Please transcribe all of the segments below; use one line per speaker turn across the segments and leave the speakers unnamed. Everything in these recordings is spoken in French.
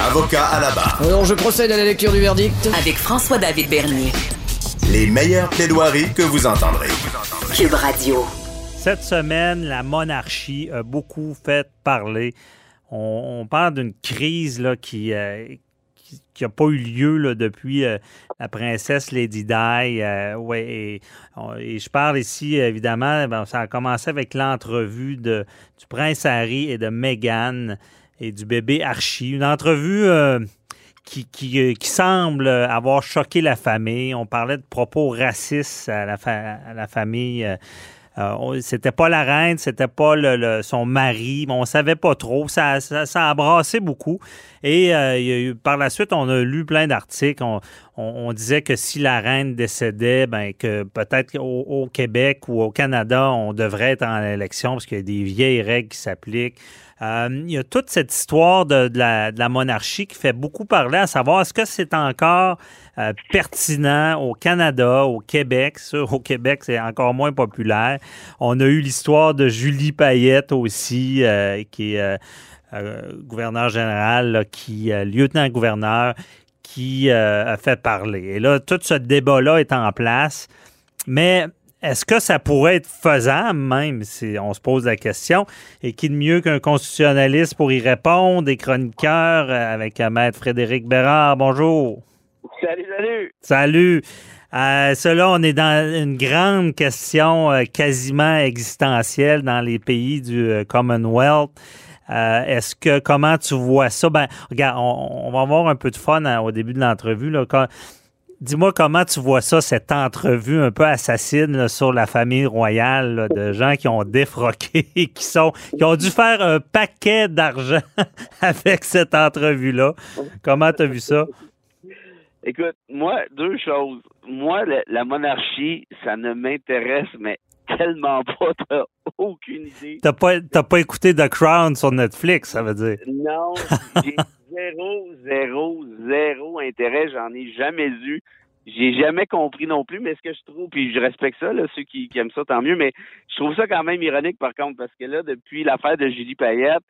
Avocat à la barre.
Alors je procède à la lecture du verdict.
Avec François-David Bernier.
Les meilleures plaidoiries que vous entendrez.
Cube Radio.
Cette semaine, la monarchie a beaucoup fait parler. On, on parle d'une crise là, qui, euh, qui n'a pas eu lieu là, depuis euh, la princesse Lady Di. Euh, ouais, et, on- et je parle ici, évidemment, ben, ça a commencé avec l'entrevue de, du prince Harry et de Meghan et du bébé Archie. Une entrevue euh, qui, euh, qui semble avoir choqué la famille. On parlait de propos racistes à la, famille. euh, c'était pas la reine, c'était pas son mari, mais on savait pas trop. Ça, ça, a brassé beaucoup. Et par la suite, on a lu plein d'articles. On, on- disait que si la reine décédait, ben que peut-être au Québec ou au Canada, on devrait être en élection parce qu'il y a des vieilles règles qui s'appliquent. Euh, il y a toute cette histoire de, la, monarchie qui fait beaucoup parler, à savoir est-ce que c'est encore euh, pertinent au Canada, au Québec? Au Québec, c'est encore moins populaire. On a eu l'histoire de Julie Payette aussi, euh, qui est gouverneur général, qui, lieutenant-gouverneur, qui a fait parler. Et là, tout ce débat-là est en place. Mais est-ce que ça pourrait être faisable même, si on se pose la question? Et qui de mieux qu'un constitutionnaliste pour y répondre, des chroniqueurs euh, avec Maître Frédéric Bérard? Bonjour.
Salut, salut.
Salut. Euh, cela, on est dans une grande question euh, quasiment existentielle dans les pays du euh, Commonwealth. Est-ce que comment tu vois ça? Ben, regarde, on, on va avoir un peu de fun hein, au début de l'entrevue. là. Quand- Dis-moi comment tu vois ça, cette entrevue un peu assassine là, sur la famille royale, là, de gens qui ont défroqué, qui sont, qui ont dû faire un paquet d'argent avec cette entrevue-là. Comment tu as vu ça?
Écoute, moi, deux choses. Moi, la monarchie, ça ne m'intéresse, mais tellement pas. T'as aucune idée.
T'as pas, t'as pas écouté The Crown sur Netflix, ça veut dire.
Non, j'ai zéro, zéro, zéro intérêt. J'en ai jamais eu. J'ai jamais compris non plus, mais ce que je trouve, puis je respecte ça, là, ceux qui, aiment ça, tant mieux, mais je trouve ça quand même ironique, par contre, parce que là, depuis l'affaire de Julie Payette,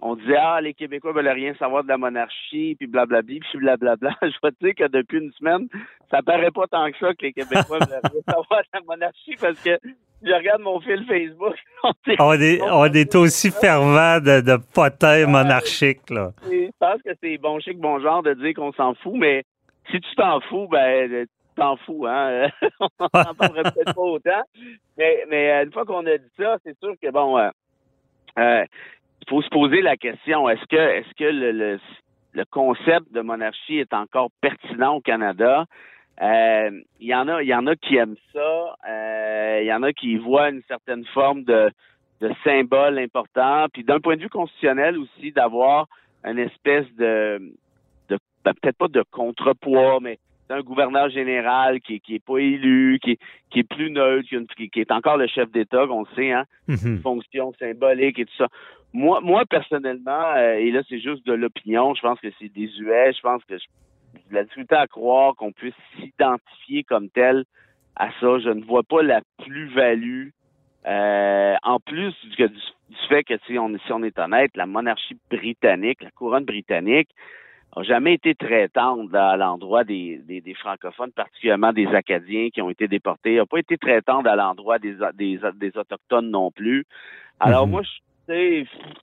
on disait, ah, les Québécois veulent rien savoir de la monarchie, puis blablabla, puis blablabla. Je vais te dire que depuis une semaine, ça paraît pas tant que ça que les Québécois veulent rien savoir de la monarchie, parce que je regarde mon fil Facebook, on
est, on est aussi fervent de, de potins monarchiques, là.
je pense que c'est bon chic, bon genre de dire qu'on s'en fout, mais si tu t'en fous, ben tu t'en fous, hein. On n'en parlerait peut-être pas autant. Mais, mais euh, une fois qu'on a dit ça, c'est sûr que bon euh, euh, il faut se poser la question, est-ce que est-ce que le, le, le concept de monarchie est encore pertinent au Canada? Euh, Il y en a, il y en a qui aiment ça. euh, Il y en a qui voient une certaine forme de, de symbole important. Puis d'un point de vue constitutionnel aussi, d'avoir une espèce de, de ben, peut-être pas de contrepoids, mais d'un gouverneur général qui, qui est pas élu, qui, qui est plus neutre, qui, une- est encore le chef d'État, qu'on le sait, hein,
Mhm.
fonction symbolique et tout ça. Moi, moi personnellement, euh, et là c'est juste de l'opinion, je pense que c'est désuet, je pense que je- de la difficulté à croire qu'on puisse s'identifier comme tel à ça. Je ne vois pas la plus-value. euh, en plus du, du, du fait que si on, si on est honnête, la monarchie britannique, la couronne britannique, a jamais été très tendre à l'endroit des, des, des francophones, particulièrement des Acadiens qui ont été déportés. n'a pas été très tendre à l'endroit des, Autochtones non plus. Alors
Mhm.
moi, je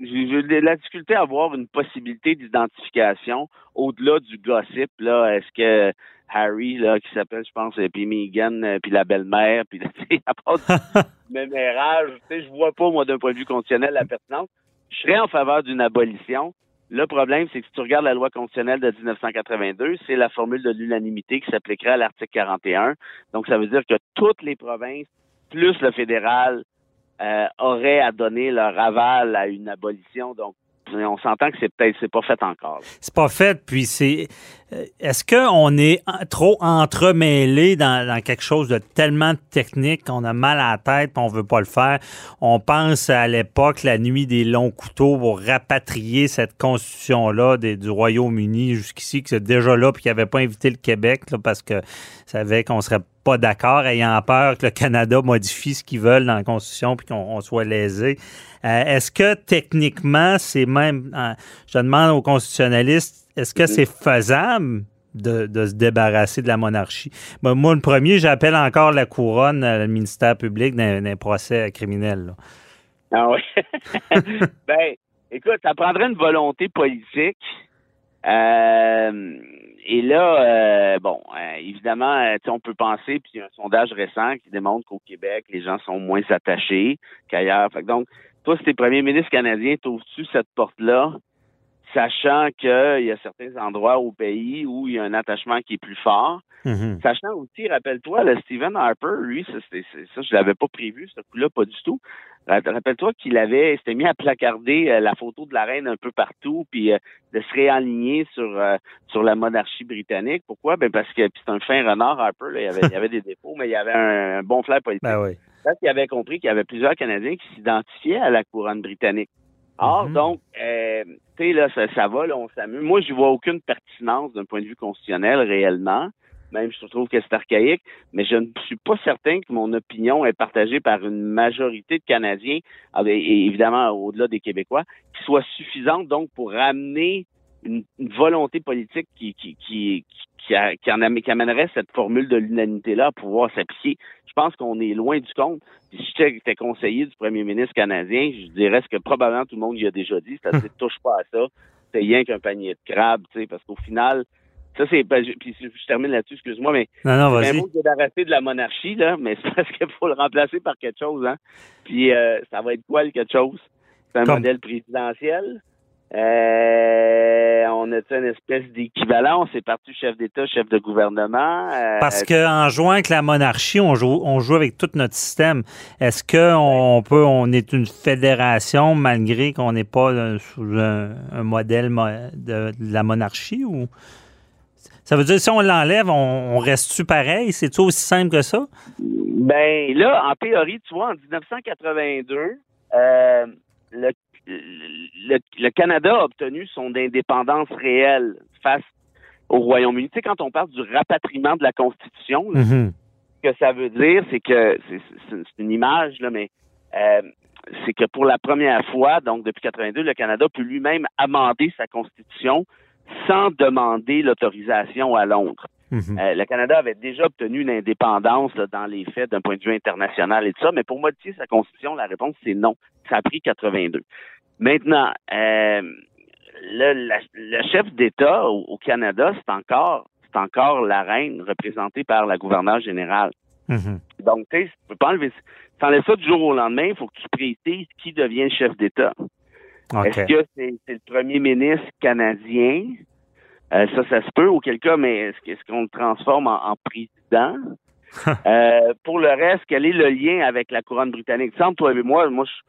j'ai la difficulté à avoir une possibilité d'identification au-delà du gossip. Là, est-ce que Harry, là, qui s'appelle, je pense, puis Meghan, euh, puis la belle-mère, puis à part du même âge, tu sais, je vois pas, moi, d'un point de vue constitutionnel, la pertinence. Je serais en faveur d'une abolition. Le problème, c'est que si tu regardes la loi constitutionnelle de 1982, c'est la formule de l'unanimité qui s'appliquerait à l'article 41. Donc, ça veut dire que toutes les provinces, plus le fédéral, euh, auraient à donner leur aval à une abolition. Donc, on s'entend que c'est peut-être c'est pas fait encore.
C'est pas fait, puis c'est. euh, Est-ce qu'on est trop entremêlé dans, quelque chose de tellement technique qu'on a mal à la tête, on veut pas le faire? On pense à l'époque, la nuit des longs couteaux pour rapatrier cette constitution-là du Royaume-Uni jusqu'ici, que c'est déjà là, puis qu'il n'avait pas invité le Québec, parce que savait qu'on serait pas d'accord, ayant peur que le Canada modifie ce qu'ils veulent dans la Constitution puis qu'on on soit lésé. Euh, est-ce que techniquement, c'est même, euh, je demande aux constitutionnalistes, est-ce que c'est faisable de, de se débarrasser de la monarchie? Ben, moi, le premier, j'appelle encore la couronne, le ministère public d'un procès criminel. là.
Ah oui. ben, écoute, ça prendrait une volonté politique. Euh, et là, euh, bon, euh, évidemment, euh, on peut penser, puis il y a un sondage récent qui démontre qu'au Québec, les gens sont moins attachés qu'ailleurs. Donc, toi, si t'es premier ministre canadien, t'ouvres-tu cette porte-là, sachant qu'il y a certains endroits au pays où il y a un attachement qui est plus fort?
Mhm.
Sachant aussi, rappelle-toi, le Stephen Harper, lui, ça, c'est- ça je l'avais pas prévu, ce coup-là, pas du tout. Ra- Rappelle-toi qu'il avait, il s'était mis à placarder euh, la photo de la reine un peu partout, puis euh, de se réaligner sur euh, sur la monarchie britannique. Pourquoi? Ben parce que c'est un fin renard Harper, là, il, y avait, il avait des défauts, mais il y avait un, un bon flair politique.
Ben oui.
Parce qu'il avait compris qu'il y avait plusieurs Canadiens qui s'identifiaient à la couronne britannique. Or,
Mhm.
donc, euh, tu sais, là, ça, ça va, là, on s'amuse. Moi, je vois aucune pertinence d'un point de vue constitutionnel réellement. Même, je trouve que c'est archaïque, mais je ne suis pas certain que mon opinion est partagée par une majorité de Canadiens, ah, ben, et évidemment au-delà des Québécois, qui soit suffisante donc pour ramener une, une volonté politique qui qui qui qui, a- qui en qui amènerait cette formule de l'unanimité-là à pouvoir s'appliquer. Je pense qu'on est loin du compte. Puis si j'étais conseiller du premier ministre canadien, je dirais ce que probablement tout le monde y a déjà dit, c'est-à-dire touche pas à ça, c'est rien qu'un panier de crabes, tu sais, parce qu'au final, ça c'est, puis je termine là-dessus, excuse-moi, mais
Non, non,
c'est un
vas-y.
mot de débarrasser de la monarchie, là, mais c'est parce qu'il faut le remplacer par quelque chose, hein. Puis euh, ça va être quoi le quelque chose? C'est un
Comme-
modèle présidentiel. Euh, on a une espèce d'équivalent. On s'est parti chef d'État, chef de gouvernement. Euh,
Parce qu'en jouant avec la monarchie, on joue, on joue avec tout notre système. Est-ce qu'on peut, on est une fédération malgré qu'on n'est pas euh, sous un, un modèle mo- de, de la monarchie ou? Ça veut dire si on l'enlève, on, on reste-tu pareil? C'est-tu aussi simple que ça?
Ben là, en théorie, tu vois, en 1982, euh, le, le, le Canada a obtenu son indépendance réelle face au Royaume-Uni. Tu sais, quand on parle du rapatriement de la Constitution, là,
Mhm.
ce que ça veut dire, c'est que c'est une image, là, mais euh, c'est que pour la première fois, donc depuis 82, le Canada peut lui-même amender sa Constitution sans demander l'autorisation à Londres.
Mhm.
Euh, le Canada avait déjà obtenu une indépendance là, dans les faits d'un point de vue international et tout ça, mais pour modifier sa constitution, la réponse c'est non. Ça a pris 82. Maintenant, euh, le, la- le chef d'État au, au Canada, c'est encore c'est encore la reine représentée par la gouverneure générale.
Mhm.
Donc, tu sais, tu peux pas enlever t'enlèves ça du jour au lendemain, il faut que tu précises qui devient le chef d'État. Est-ce que c'est le premier ministre canadien? Euh, ça, ça se peut, auquel cas, mais est-ce est-ce qu'on le transforme en, en président? Euh, pour le reste, quel est le lien avec la couronne britannique? Semble, toi et moi, moi, je suis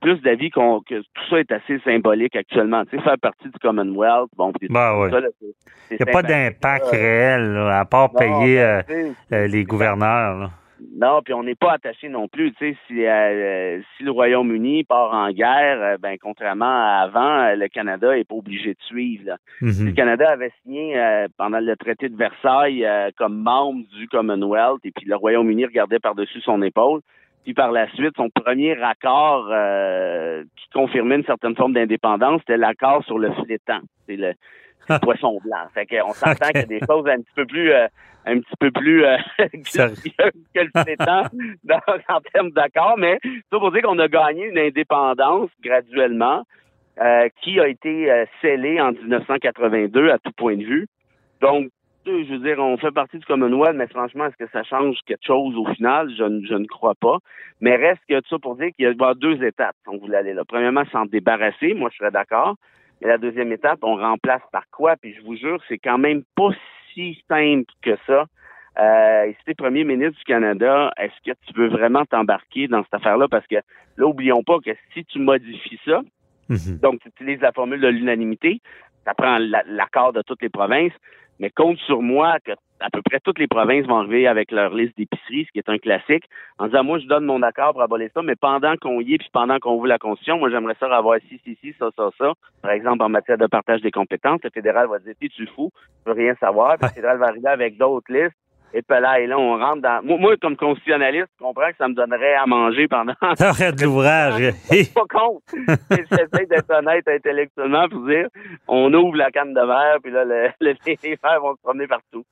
plus d'avis qu'on que tout ça est assez symbolique actuellement. Tu sais, faire partie du Commonwealth, bon,
Ben
ça, là,
Il n'y a pas d'impact réel, là, à part
non,
payer
ben,
euh, les gouverneurs. là.
Non, puis on n'est pas attaché non plus. Tu sais, si, euh, si le Royaume-Uni part en guerre, euh, ben contrairement à avant, euh, le Canada est pas obligé de suivre. Là. Si
Mhm.
le Canada avait signé euh, pendant le traité de Versailles euh, comme membre du Commonwealth, et puis le Royaume-Uni regardait par-dessus son épaule. Puis par la suite, son premier accord euh, qui confirmait une certaine forme d'indépendance, c'était l'accord sur le flétan. C'est le, poisson blanc. Fait qu'on s'entend qu'il y a des choses un petit peu plus euh, un petit peu plus euh, que le dans- en termes d'accord, mais ça pour dire qu'on a gagné une indépendance graduellement euh, qui a été euh, scellée en 1982 à tout point de vue. Donc, je veux dire, on fait partie du Commonwealth, mais franchement, est-ce que ça change quelque chose au final? Je, ne- je ne crois pas. Mais reste que tout ça pour dire qu'il y a deux étapes, on voulait aller là. Premièrement, s'en débarrasser, moi je serais d'accord. Mais la deuxième étape, on remplace par quoi? Puis je vous jure, c'est quand même pas si simple que ça. Euh, et si t'es premier ministre du Canada, est-ce que tu veux vraiment t'embarquer dans cette affaire-là? Parce que là, oublions pas que si tu modifies ça,
Mhm.
Donc, tu utilises la formule de l'unanimité. Ça prend la- l'accord de toutes les provinces. Mais compte sur moi que à peu près toutes les provinces vont arriver avec leur liste d'épicerie, ce qui est un classique, en disant, moi, je donne mon accord pour abolir ça, mais pendant qu'on y est, puis pendant qu'on ouvre la Constitution, moi, j'aimerais ça avoir ci, ci, ci, ça, ça, ça. Par exemple, en matière de partage des compétences, le fédéral va dire, t'es tu fou, je veux rien savoir. Puis le fédéral va arriver avec d'autres listes. Et puis là, et là, on rentre dans... Moi, moi, comme constitutionnaliste, je comprends que ça me donnerait à manger pendant
de l'ouvrage.
je suis pas contre. Mais J'essaie d'être honnête intellectuellement pour dire on ouvre la canne de verre, puis là, le, le- les verres vont se promener partout.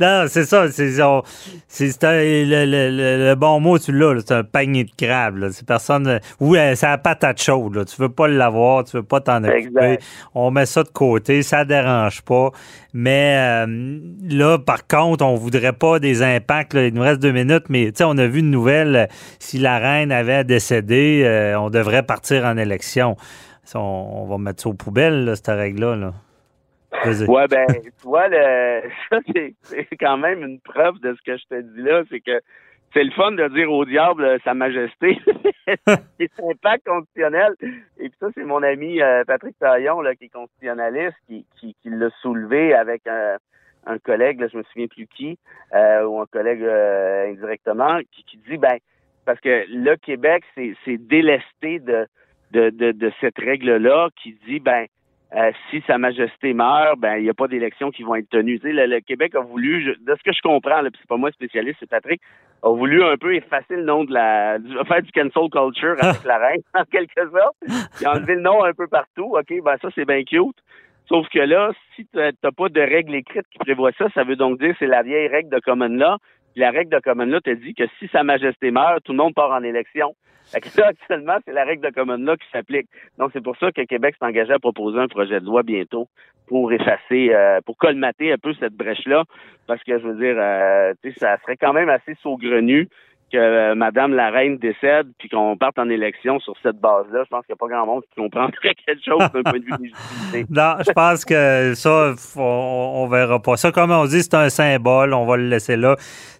non, c'est ça. C'est on- c'est- c'est le, le- bon mot, tu l'as. là, C'est un panier de crabes. C'est personne. Oui, euh, c'est la patate chaude. Là. Tu veux pas l'avoir, tu veux pas t'en occuper.
Exact.
On met ça de côté, ça dérange pas. Mais euh, là, par contre, on voudrait pas des impacts. Il nous reste deux minutes, mais on a vu une nouvelle. euh, Si la reine avait décédé, euh, on devrait partir en élection. On, va mettre ça aux poubelles, là, cette règle-là. Là.
Ouais, ben, tu vois, ça, c'est quand même une preuve de ce que je te dis là, c'est que c'est le fun de dire au diable euh, Sa Majesté. c'est un impact constitutionnel. Et puis ça, c'est mon ami euh, Patrick Taillon, qui est constitutionnaliste, qui, qui l'a soulevé avec un, un collègue, là, je me souviens plus qui, euh, ou un collègue euh, indirectement, qui, dit, ben, parce que le Québec, c'est délesté de, cette règle-là qui dit, ben, euh, si Sa Majesté meurt, ben il n'y a pas d'élections qui vont être tenues. Le, Québec a voulu, je- de ce que je comprends, puis c'est pas moi spécialiste, c'est Patrick, a voulu un peu effacer le nom de la, du- faire du cancel culture avec la reine, en quelque sorte, puis enlever le nom un peu partout. Ok, ben ça c'est bien cute. Sauf que là, si tu n'as pas de règle écrite qui prévoit ça, ça veut donc dire c'est la vieille règle de common law. La règle de common law te dit que si Sa Majesté meurt, tout le monde part en élection. Fait que là, actuellement, c'est la règle de common law qui s'applique. Donc, c'est pour ça que Québec s'est engagé à proposer un projet de loi bientôt pour effacer, euh, pour colmater un peu cette brèche-là. Parce que, je veux dire, euh, ça serait quand même assez saugrenu que euh, Madame la Reine décède puis qu'on parte en élection sur cette base-là. Je pense qu'il n'y a pas grand monde qui comprendrait quelque chose d'un point de vue légitimité.
Non, je pense que ça, on, on verra pas. Ça, comme on dit, c'est un symbole. On va le laisser là.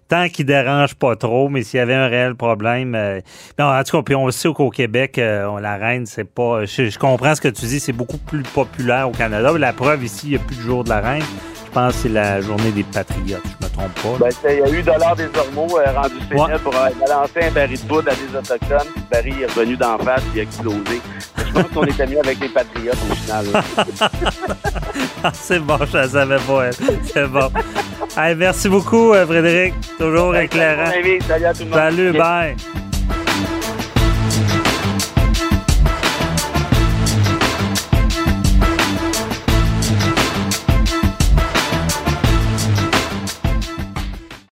Tant qu'il dérange pas trop, mais s'il y avait un réel problème. euh, non, en tout cas, puis on sait qu'au Québec, euh, la reine, c'est pas. Je, je comprends ce que tu dis, c'est beaucoup plus populaire au Canada. La preuve ici, il n'y a plus de jour de la reine. Je pense que c'est la journée des patriotes. Je me trompe pas.
Ben, il y a eu Dollar des Ormeaux euh, rendu
Ouais.
célèbre pour euh, balancer un baril de poudre à des Autochtones. Le baril est revenu d'en face et a explosé. Je pense qu'on était mieux avec les Patriotes au final.
Ah, c'est bon, je la savais pas. C'est bon. Hey, merci beaucoup, euh, Frédéric. Toujours éclairant.
Salut, salut à tout le monde.
Salut, bye.